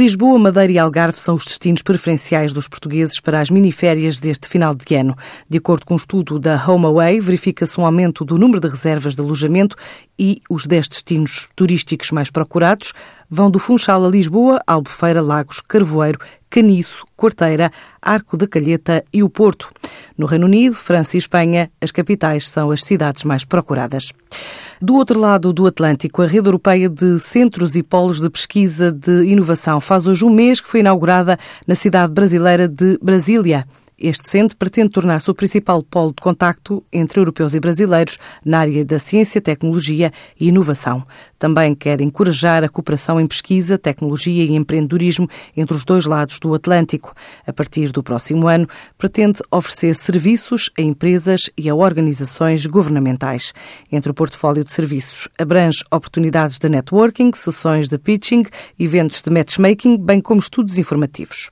Lisboa, Madeira e Algarve são os destinos preferenciais dos portugueses para as miniférias deste final de ano. De acordo com um estudo da HomeAway, verifica-se um aumento do número de reservas de alojamento e os 10 destinos turísticos mais procurados vão do Funchal a Lisboa, Albufeira, Lagos, Carvoeiro, Caniço, Quarteira, Arco da Calheta e o Porto. No Reino Unido, França e Espanha, as capitais são as cidades mais procuradas. Do outro lado do Atlântico, a Rede Europeia de Centros e Polos de Pesquisa de Inovação faz hoje um mês que foi inaugurada na cidade brasileira de Brasília. Este centro pretende tornar-se o principal polo de contacto entre europeus e brasileiros na área da ciência, tecnologia e inovação. Também quer encorajar a cooperação em pesquisa, tecnologia e empreendedorismo entre os dois lados do Atlântico. A partir do próximo ano, pretende oferecer serviços a empresas e a organizações governamentais. Entre o portfólio de serviços, abrange oportunidades de networking, sessões de pitching, eventos de matchmaking, bem como estudos informativos.